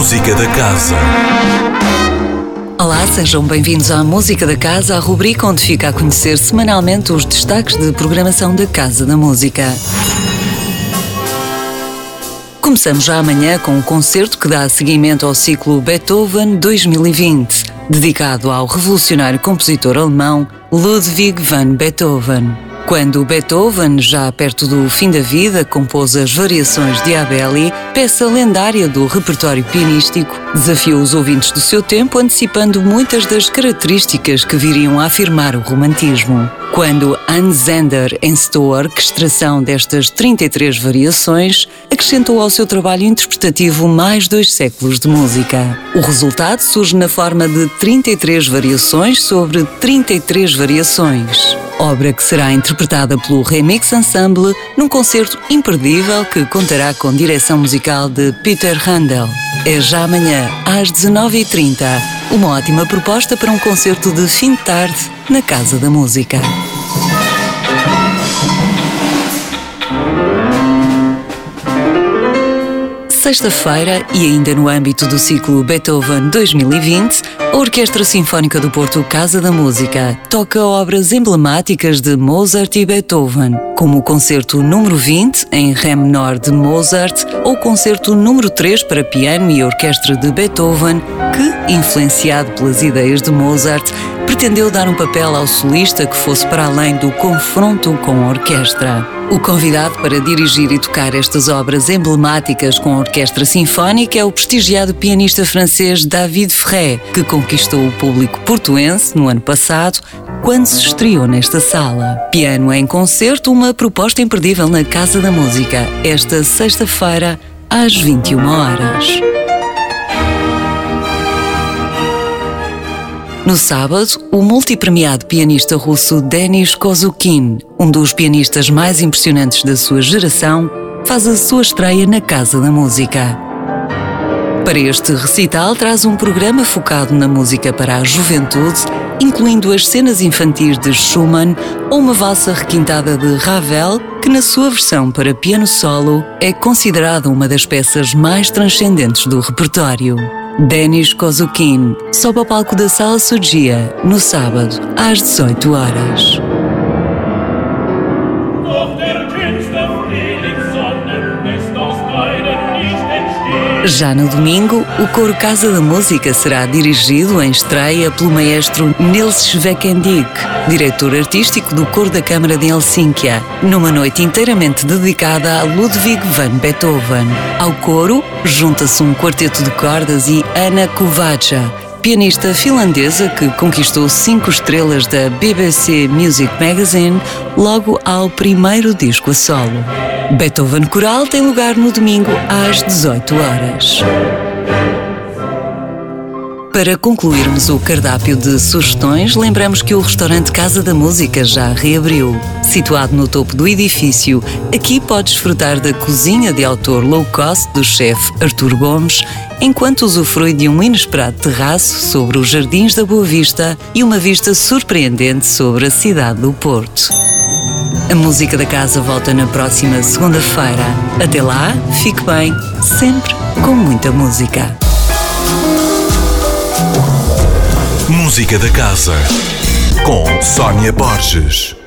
Música da Casa. Olá, sejam bem-vindos à Música da Casa, a rubrica onde fica a conhecer semanalmente os destaques de programação da Casa da Música. Começamos já amanhã com um concerto que dá seguimento ao ciclo Beethoven 2020, dedicado ao revolucionário compositor alemão Ludwig van Beethoven. Quando Beethoven, já perto do fim da vida, compôs as Variações de Abeli, peça lendária do repertório pianístico, desafiou os ouvintes do seu tempo, antecipando muitas das características que viriam a afirmar o romantismo. Quando Hans Zender encestou a orquestração destas 33 variações, acrescentou ao seu trabalho interpretativo mais dois séculos de música. O resultado surge na forma de 33 variações sobre 33 variações obra que será interpretada pelo Remix Ensemble num concerto imperdível que contará com direção musical de Peter Handel. É já amanhã, às 19h30, uma ótima proposta para um concerto de fim de tarde na Casa da Música. Sexta-feira, e ainda no âmbito do ciclo Beethoven 2020, a Orquestra Sinfónica do Porto Casa da Música toca obras emblemáticas de Mozart e Beethoven, como o concerto número 20 em Ré menor de Mozart ou o concerto número 3 para piano e orquestra de Beethoven, que, influenciado pelas ideias de Mozart, pretendeu dar um papel ao solista que fosse para além do confronto com a orquestra. O convidado para dirigir e tocar estas obras emblemáticas com a Orquestra Sinfónica é o prestigiado pianista francês David Ferré, que conquistou o público portuense no ano passado quando se estreou nesta sala. Piano em concerto, uma proposta imperdível na Casa da Música, esta sexta-feira, às 21 horas. No sábado, o multipremiado pianista russo Denis Kozukin, um dos pianistas mais impressionantes da sua geração, faz a sua estreia na Casa da Música. Para este recital, traz um programa focado na música para a juventude, incluindo as cenas infantis de Schumann ou uma valsa requintada de Ravel, que na sua versão para piano solo é considerada uma das peças mais transcendentes do repertório. Denis Kozukin sobe ao palco da Sala Sugia no sábado às 18 horas. Já no domingo, o Coro Casa da Música será dirigido em estreia pelo maestro Nils Schwekendick, diretor artístico do Coro da Câmara de Helsínquia, numa noite inteiramente dedicada a Ludwig van Beethoven. Ao coro, junta-se um quarteto de cordas e Anna Kovacha, pianista finlandesa que conquistou cinco estrelas da BBC Music Magazine logo ao primeiro disco a solo. Beethoven Coral tem lugar no domingo às 18 horas. Para concluirmos o cardápio de sugestões, lembramos que o restaurante Casa da Música já reabriu. Situado no topo do edifício, aqui pode desfrutar da cozinha de autor low cost do chefe Artur Gomes, enquanto usufrui de um inesperado terraço sobre os Jardins da Boa Vista e uma vista surpreendente sobre a cidade do Porto. A música da casa volta na próxima segunda-feira. Até lá, fique bem, sempre com muita música. Música da Casa com Sónia Borges.